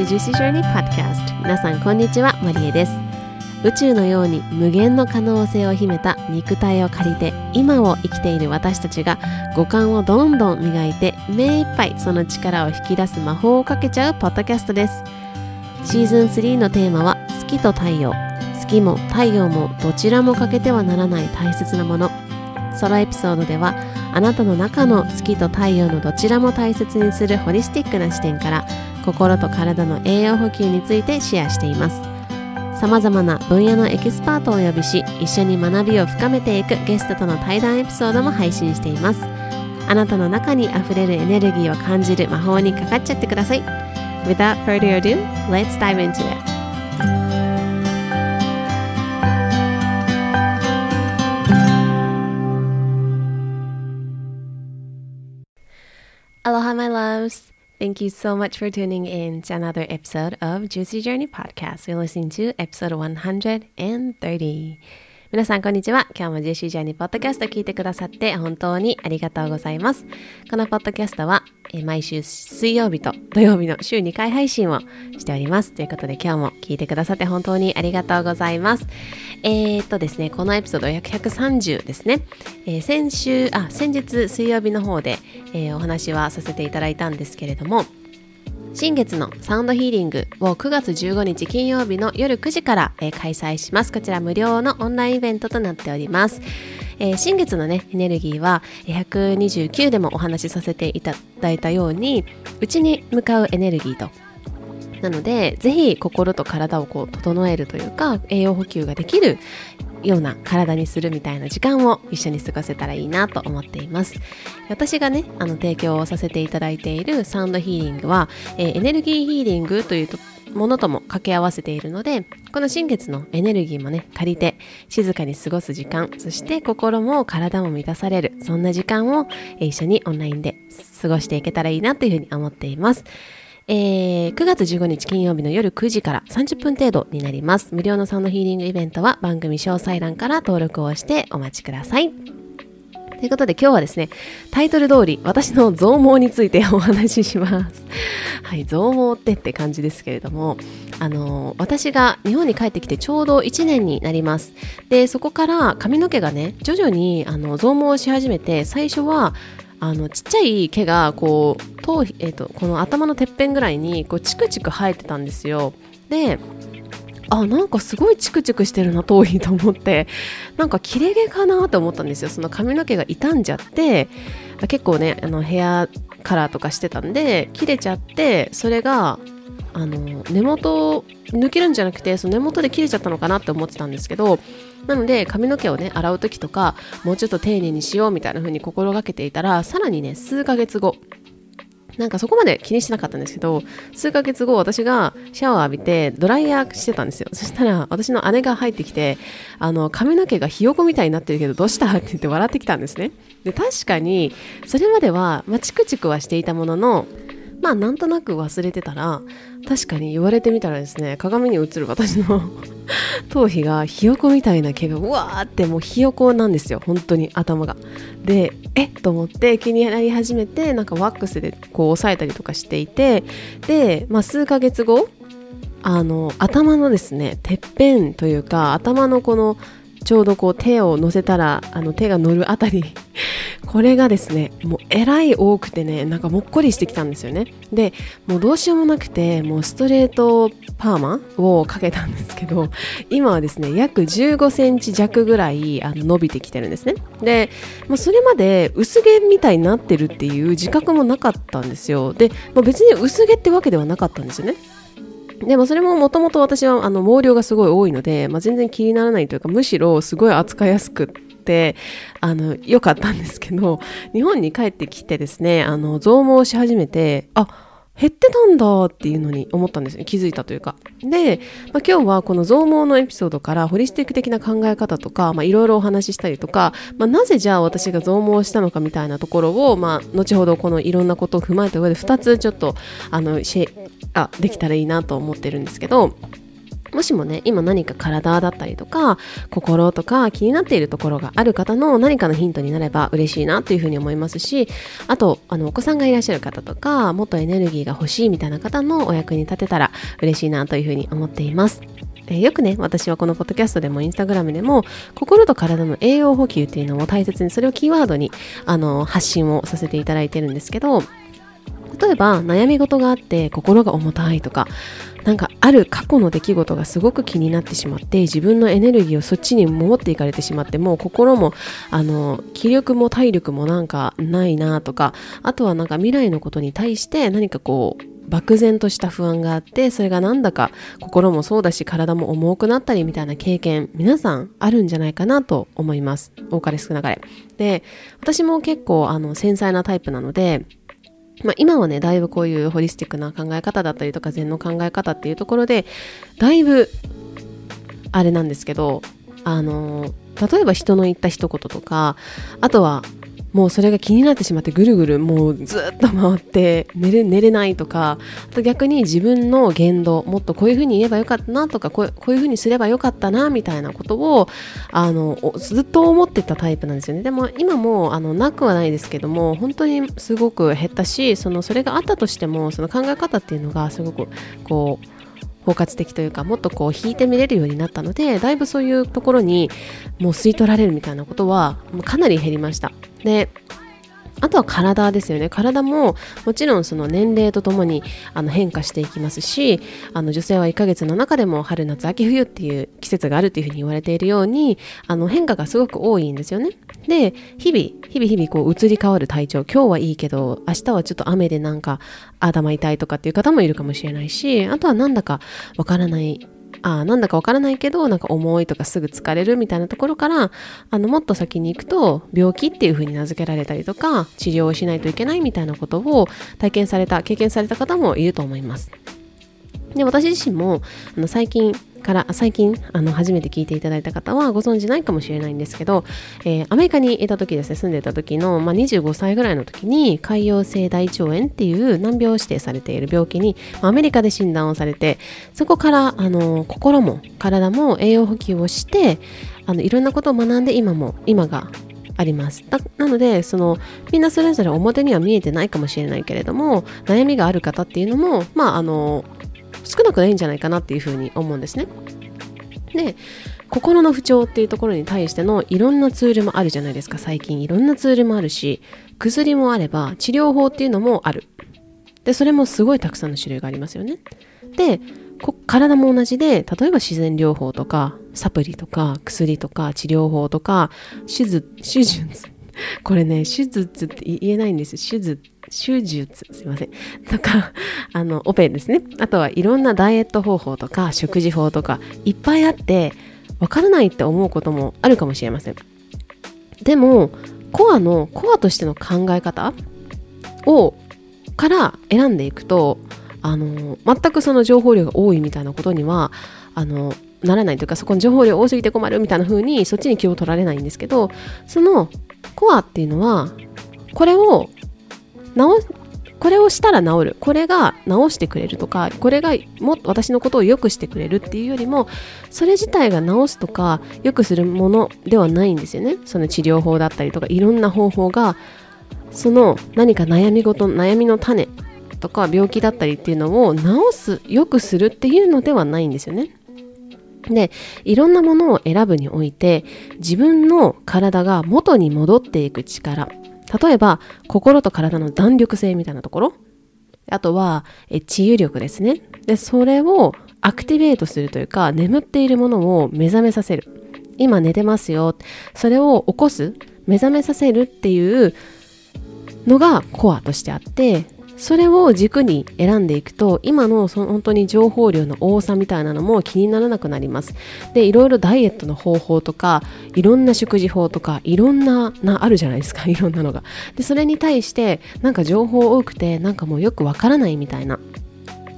Welcome to Juicy Journey Podcast 皆さんこんにちはマリエです宇宙のように無限の可能性を秘めた肉体を借りて今を生きている私たちが五感をどんどん磨いて目いっぱいその力を引き出す魔法をかけちゃうポッドキャストですシーズン3のテーマは月と太陽月も太陽もどちらも欠けてはならない大切なものソロエピソードではあなたの中の月と太陽のどちらも大切にするホリスティックな視点から心と体の栄養補給についてシェアしています。さまざまな分野のエキスパートをお呼びし一緒に学びを深めていくゲストとの対談エピソードも配信しています。あなたの中にあふれるエネルギーを感じる魔法にかかっちゃってください。Without further ado, let's dive into it Aloha, my loves. Thank you so much for tuning in to another episode of Juicy Journey Podcast. You're listening to episode 130. 皆さん、こんにちは。今日も Juicy Journey Podcast を聞いてくださって本当にありがとうございます。このポッドキャストは毎週水曜日と土曜日の週2回配信をしております。ということで今日も聞いてくださって本当にありがとうございます。えー、っとですね、このエピソード約130ですね。えー先週、あ、先日水曜日の方で、えーお話はさせていただいたんですけれども、新月のサウンドヒーリングを9月15日金曜日の夜9時から、えー開催します。こちら無料のオンラインイベントとなっております。えー新月のね、エネルギーは129でもお話しさせていただいたように、内に向かうエネルギーとなので、ぜひ心と体をこう整えるというか、栄養補給ができるような体にするみたいな時間を一緒に過ごせたらいいなと思っています。私がね、あの提供をさせていただいているサウンドヒーリングは、えーエネルギーヒーリングというとものとも掛け合わせているので、この新月のエネルギーもね、借りて静かに過ごす時間、そして心も体も満たされる、そんな時間を一緒にオンラインで過ごしていけたらいいなというふうに思っています。えー9月15日金曜日の夜9時から30分程度になります。無料のサウンドヒーリングイベントは番組詳細欄から登録をしてお待ちください。ということで今日はですね、タイトル通り私の増毛についてお話しします。はい、増毛ってって感じですけれども、あの私が日本に帰ってきてちょうど1年になります。で、そこから髪の毛がね、徐々にあの増毛し始めて、最初はあのちっちゃい毛がこう頭皮、えー、とこの頭のてっぺんぐらいにこうチクチク生えてたんですよ。であなんかすごいチクチクしてるな頭皮と思って なんか切れ毛かなと思ったんですよその髪の毛が傷んじゃって結構ねあのヘアカラーとかしてたんで切れちゃってそれがあの根元を抜けるんじゃなくてその根元で切れちゃったのかなって思ってたんですけどなので髪の毛をね洗う時とかもうちょっと丁寧にしようみたいな風に心がけていたらさらにね数ヶ月後。なんかそこまで気にしてなかったんですけど数ヶ月後私がシャワー浴びてドライヤーしてたんですよ。そしたら私の姉が入ってきてあの髪の毛がひよこみたいになってるけどどうした？って言って笑ってきたんですね。で確かにそれまでは、まあ、チクチクはしていたもののまあなんとなく忘れてたら確かに言われてみたらですね鏡に映る私の 頭皮がひよこみたいな毛がうわーってもうひよこなんですよ。本当に頭が。でえっ？と思って気になり始めてなんかワックスでこう押さえたりとかしていてで、まあ、数ヶ月後あの頭のですねてっぺんというか頭のこのちょうどこう手を乗せたらあの手が乗るあたりこれがですねもうえらい多くてねなんかもっこりしてきたんですよね。でもうどうしようもなくてもうストレートパーマをかけたんですけど今はですね約15センチ弱ぐらいあの伸びてきてるんですね。で、まあ、それまで薄毛みたいになってるっていう自覚もなかったんですよ。で、まあ、別に薄毛ってわけではなかったんですよね。でもそれももともと私はあの毛量がすごい多いので、まあ、全然気にならないというかむしろすごい扱いやすくってあの良かったんですけど日本に帰ってきてですねあの増毛し始めてあ減ってたんだっていうのに思ったんですね。気づいたというか。で、まあ、今日はこの増毛のエピソードからホリスティック的な考え方とかいろいろお話ししたりとか、まあ、なぜじゃあ私が増毛したのかみたいなところを、まあ、後ほどこのいろんなことを踏まえた上で2つちょっとあのシェあできたらいいなと思ってるんですけどもしもね、今何か体だったりとか、心とか気になっているところがある方の何かのヒントになれば嬉しいなというふうに思いますし、あと、あの、お子さんがいらっしゃる方とか、もっとエネルギーが欲しいみたいな方のお役に立てたら嬉しいなというふうに思っています。えー、よくね、私はこのポッドキャストでもインスタグラムでも、心と体の栄養補給っていうのを大切に、それをキーワードに、あの、発信をさせていただいてるんですけど、例えば悩み事があって心が重たいとかなんかある過去の出来事がすごく気になってしまって自分のエネルギーをそっちに持っていかれてしまってもう心もあの気力も体力もなんかないなとかあとはなんか未来のことに対して何かこう漠然とした不安があってそれがなんだか心もそうだし体も重くなったりみたいな経験皆さんあるんじゃないかなと思います。多かれ少なかれ。で私も結構あの繊細なタイプなのでまあ、今はねだいぶこういうホリスティックな考え方だったりとか禅の考え方っていうところでだいぶあれなんですけどあの例えば人の言った一言とかあとはもうそれが気になってしまってぐるぐるもうずっと回って寝れ寝れないとかあと逆に自分の言動もっとこういうふうに言えばよかったなとかこうこういうふうにすればよかったなみたいなことをあのずっと思ってたタイプなんですよね。でも今もあのなくはないですけども本当にすごく減ったしそのそれがあったとしてもその考え方っていうのがすごくこう包括的というかもっとこう引いて見れるようになったのでだいぶそういうところにもう吸い取られるみたいなことはかなり減りました。であとは体ですよね。体ももちろんその年齢とともにあの変化していきますしあの女性は1ヶ月の中でも春夏秋冬っていう季節があるっていうふうに言われているようにあの変化がすごく多いんですよね。で日々日々日々こう移り変わる体調今日はいいけど明日はちょっと雨でなんか頭痛いとかっていう方もいるかもしれないしあとはなんだかわからないあなんだかわからないけどなんか重いとかすぐ疲れるみたいなところからあのもっと先に行くと病気っていう風に名付けられたりとか治療をしないといけないみたいなことを体験された経験された方もいると思います。で私自身もあの最近から最近あの初めて聞いていただいた方はご存知ないかもしれないんですけど、えー、アメリカにいた時ですね住んでた時の、まあ、25歳ぐらいの時に潰瘍性大腸炎っていう難病指定されている病気に、まあ、アメリカで診断をされてそこからあの心も体も栄養補給をしてあのいろんなことを学んで今も今があります。なのでそのみんなそれぞれ表には見えてないかもしれないけれども悩みがある方っていうのもまああの少なくないんじゃないかなっていうふうに思うんですね。で心の不調っていうところに対してのいろんなツールもあるじゃないですか。最近いろんなツールもあるし薬もあれば治療法っていうのもある。でそれもすごいたくさんの種類がありますよね。で体も同じで例えば自然療法とかサプリとか薬とか治療法とか手術手術。これね手術って言えないんです手術。手術すいません。とかあのオペですね。あとはいろんなダイエット方法とか食事法とかいっぱいあってわからないって思うこともあるかもしれません。でもコアのコアとしての考え方をから選んでいくとあの全くその情報量が多いみたいなことにはあのならないというかそこの情報量多すぎて困るみたいな風にそっちに気を取られないんですけどそのコアっていうのはこれを直これをしたら治る。これが治してくれるとかこれがも私のことを良くしてくれるっていうよりもそれ自体が治すとか良くするものではないんですよね。その治療法だったりとかいろんな方法がその何か悩み事悩みの種とか病気だったりっていうのを治す良くするっていうのではないんですよね。でいろんなものを選ぶにおいて自分の体が元に戻っていく力。例えば、心と体の弾力性みたいなところ。あとは、え治癒力ですね。で、それをアクティベートするというか、眠っているものを目覚めさせる。今寝てますよ。それを起こす、目覚めさせるっていうのがコアとしてあって、それを軸に選んでいくと今のその本当に情報量の多さみたいなのも気にならなくなりますでいろいろダイエットの方法とかいろんな食事法とかいろんななあるじゃないですか いろんなのがでそれに対してなんか情報多くてなんかもうよくわからないみたいな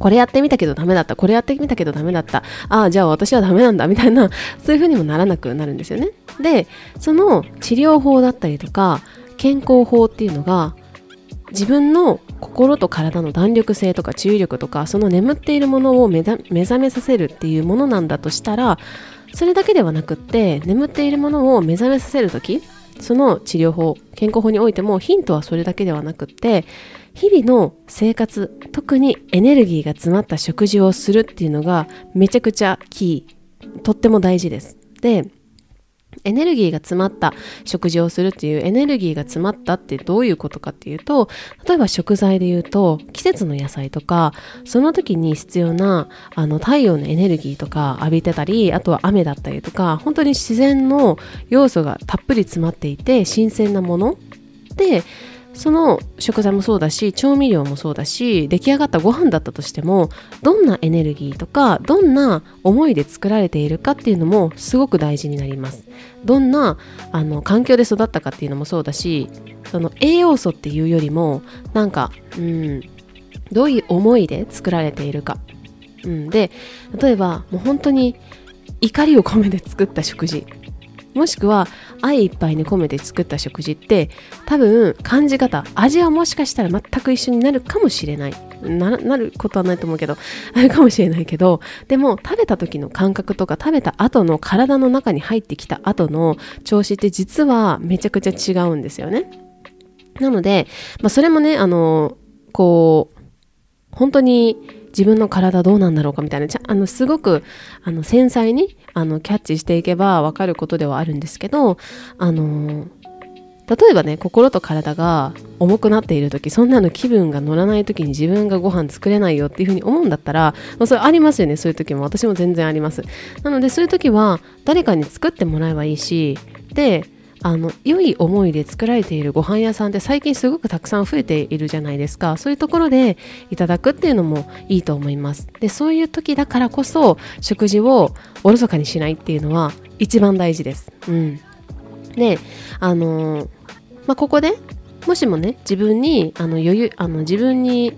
これやってみたけどダメだった。これやってみたけどダメだった。ああ、じゃあ私はダメなんだ。みたいな、そういう風にもならなくなるんですよね。で、その治療法だったりとか、健康法っていうのが、自分の心と体の弾力性とか注意力とかその眠っているものを目覚めさせるっていうものなんだとしたらそれだけではなくって眠っているものを目覚めさせる時その治療法健康法においてもヒントはそれだけではなくって日々の生活特にエネルギーが詰まった食事をするっていうのがめちゃくちゃキーとっても大事です。でエネルギーが詰まった食事をするっていうエネルギーが詰まったってどういうことかっていうと例えば食材で言うと季節の野菜とかその時に必要なあの太陽のエネルギーとか浴びてたりあとは雨だったりとか本当に自然の要素がたっぷり詰まっていて新鮮なもの。でその食材もそうだし調味料もそうだし出来上がったご飯だったとしてもどんなエネルギーとかどんな思いで作られているかっていうのもすごく大事になります。どんなあの環境で育ったかっていうのもそうだしその栄養素っていうよりもなんかうんどういう思いで作られているか、うん、で例えばもう本当に怒りを込めて作った食事。もしくは愛いっぱいに込めて作った食事って多分感じ方味はもしかしたら全く一緒になるかもしれない。なることはないと思うけどある かもしれないけどでも食べた時の感覚とか食べた後の体の中に入ってきた後の調子って実はめちゃくちゃ違うんですよね。なので、まあ、それもねあのこう本当に自分の体どうなんだろうかみたいなあのすごくあの繊細にあのキャッチしていけば分かることではあるんですけどあの例えばね心と体が重くなっている時そんなの気分が乗らない時に自分がご飯作れないよっていうふうに思うんだったら、まあ、それありますよねそういう時も。私も全然あります。なのでそういう時は誰かに作ってもらえばいいしであの良い思いで作られているご飯屋さんって最近すごくたくさん増えているじゃないですか。そういうところでいただくっていうのもいいと思います。でそういう時だからこそ食事をおろそかにしないっていうのは一番大事です。うん。であのまあ、ここでもしもね自分にあの余裕あの自分に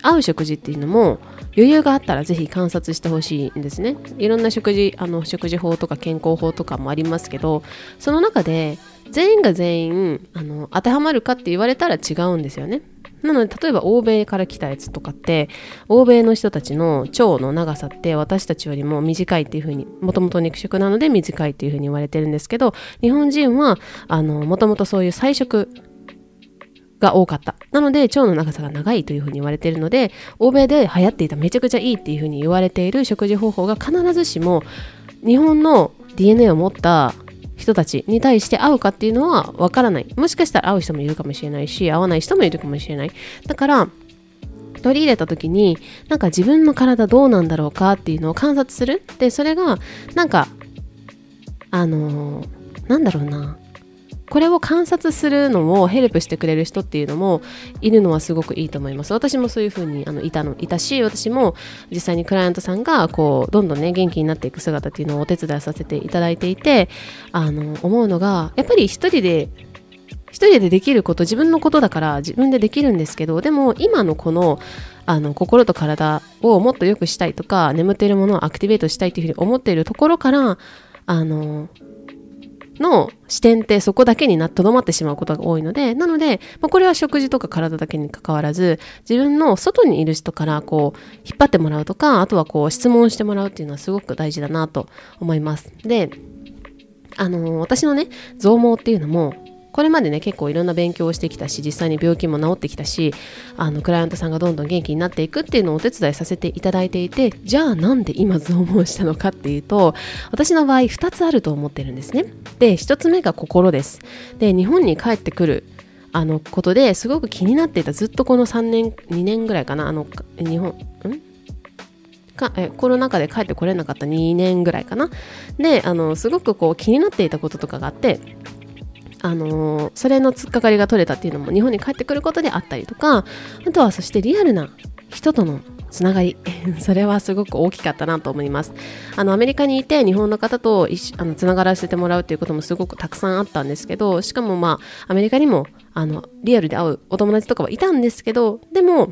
合う食事っていうのも余裕があったらぜひ観察してほしいんですね。いろんな食事あの食事法とか健康法とかもありますけどその中で全員が全員あの当てはまるかって言われたら違うんですよね。なので例えば欧米から来たやつとかって欧米の人たちの腸の長さって私たちよりも短いっていうふうにもともと肉食なので短いっていうふうに言われてるんですけど日本人はもともとそういう菜食が多かった。なので、腸の長さが長いというふうに言われているので、欧米で流行っていためちゃくちゃいいっていうふうに言われている食事方法が必ずしも日本の DNA を持った人たちに対して合うかっていうのはわからない。もしかしたら合う人もいるかもしれないし、合わない人もいるかもしれない。だから、取り入れた時に、なんか自分の体どうなんだろうかっていうのを観察する。で、それが、なんか、あのー、なんだろうな。これを観察するのをヘルプしてくれる人っていうのもいるのはすごくいいと思います。私もそういう風にあにいたのいたし私も実際にクライアントさんがこうどんどんね元気になっていく姿っていうのをお手伝いさせていただいていてあの思うのがやっぱり一人で一人でできること自分のことだから自分でできるんですけどでも今のこのあの心と体をもっと良くしたいとか眠っているものをアクティベートしたいというふうに思っているところからあのの視点ってそこだけになとどまってしまうことが多いので、なので、まあ、これは食事とか体だけに関わらず、自分の外にいる人からこう、引っ張ってもらうとか、あとはこう、質問してもらうっていうのはすごく大事だなと思います。で、あのー、私のね、増毛っていうのも、これまでね結構いろんな勉強をしてきたし実際に病気も治ってきたしあのクライアントさんがどんどん元気になっていくっていうのをお手伝いさせていただいていてじゃあなんで今増毛したのかっていうと私の場合2つあると思ってるんですね。で1つ目が心です。で日本に帰ってくるあのことですごく気になっていたずっとこの3年2年ぐらいかなあの日本ん？かえコロナ禍で帰ってこれなかった2年ぐらいかな。であのすごくこう気になっていたこととかがあってあの、それの突っかかりが取れたっていうのも日本に帰ってくることであったりとかあとはそしてリアルな人とのつながり。それはすごく大きかったなと思います。あのアメリカにいて日本の方とあのつながらせてもらうっていうこともすごくたくさんあったんですけどしかもまあアメリカにもあのリアルで会うお友達とかはいたんですけどでも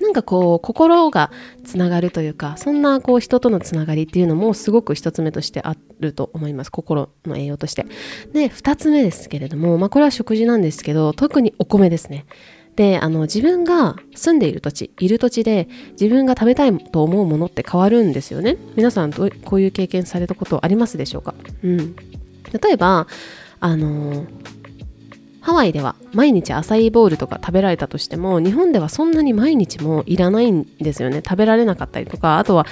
なんかこう心がつながるというかそんなこう人とのつながりっていうのもすごく一つ目としてあると思います。心の栄養として。で二つ目ですけれどもまあこれは食事なんですけど特にお米ですね。であの自分が住んでいる土地いる土地で自分が食べたいと思うものって変わるんですよね。皆さんどこういう経験されたことありますでしょうか？うん。例えばあのハワイでは毎日アサイーボウルとか食べられたとしても日本ではそんなに毎日もいらないんですよね。食べられなかったりとかあとは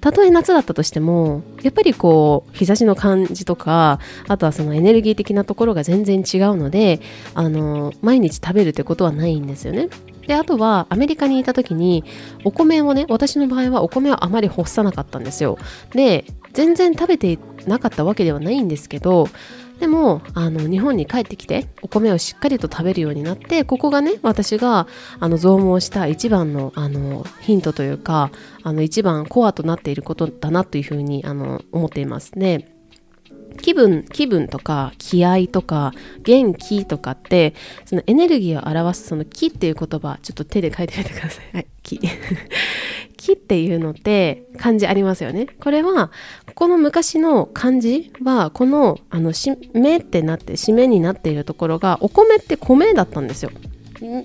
たとえ夏だったとしてもやっぱりこう日差しの感じとかあとはそのエネルギー的なところが全然違うのであの毎日食べるってことはないんですよね。であとはアメリカにいた時にお米をね私の場合はお米をあまり干さなかったんですよ。で全然食べてなかったわけではないんですけどでもあの日本に帰ってきてお米をしっかりと食べるようになってここがね私があの増毛した一番のあのヒントというかあの一番コアとなっていることだなというふうにあの思っていますね。気分気分とか気合とか元気とかってそのエネルギーを表すその気っていう言葉ちょっと手で書いてみてください。はい、気。木っていうのって漢字ありますよね。これは、この昔の漢字は、この、あの、しめってなって、しめになっているところが、お米って米だったんですよ。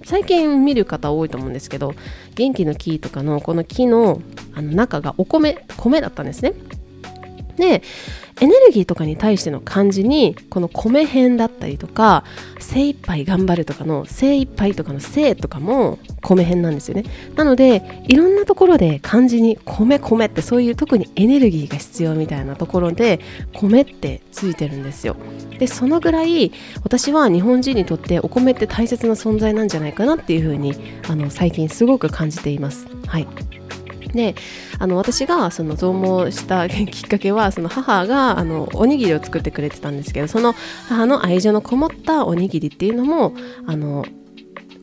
最近見る方多いと思うんですけど、元気の木とかのこの木のあの中がお米、米だったんですね。で、エネルギーとかに対しての漢字にこの米編だったりとか精一杯頑張るとかの精一杯とかの精とかも米編なんですよね。なのでいろんなところで漢字に米米ってそういう特にエネルギーが必要みたいなところで米ってついてるんですよ。でそのぐらい私は日本人にとってお米って大切な存在なんじゃないかなっていうふうにあの最近すごく感じています。はい。であの私がその増毛したきっかけはその母があのおにぎりを作ってくれてたんですけどその母の愛情のこもったおにぎりっていうのもあの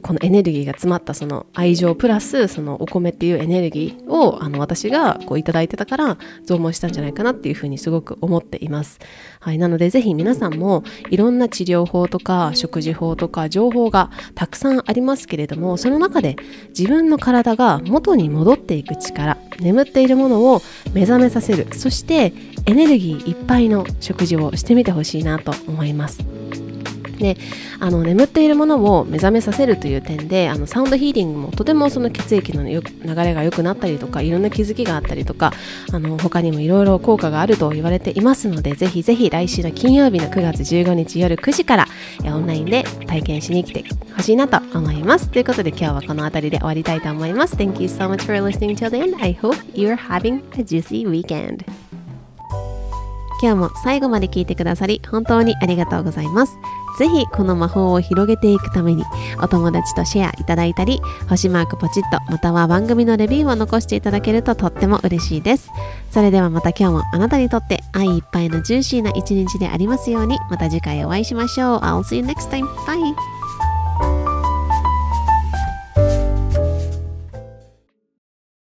このエネルギーが詰まったその愛情プラスそのお米っていうエネルギーをあの私がこういただいてたから増毛したんじゃないかなっていうふうにすごく思っています。はい、なのでぜひ皆さんもいろんな治療法とか食事法とか情報がたくさんありますけれどもその中で自分の体が元に戻っていく力眠っているものを目覚めさせるそしてエネルギーいっぱいの食事をしてみてほしいなと思います。であの眠っているものを目覚めさせるという点であのサウンドヒーリングもとてもその血液の流れが良くなったりとかいろんな気づきがあったりとかあの他にもいろいろ効果があると言われていますのでぜひぜひ来週の金曜日の9月15日夜9時からオンラインで体験しに来てほしいなと思います。ということで今日はこの辺りで終わりたいと思います。Thank you so much for listening till the end I hope you're having a juicy weekend. 今日も最後まで聞いてくださり本当にありがとうございます。ぜひこの魔法を広げていくためにお友達とシェアいただいたり星マークポチッとまたは番組のレビューを残していただけるととっても嬉しいです。それではまた今日もあなたにとって愛いっぱいのジューシーな一日でありますようにまた次回お会いしましょう。I'll see you next time. Bye!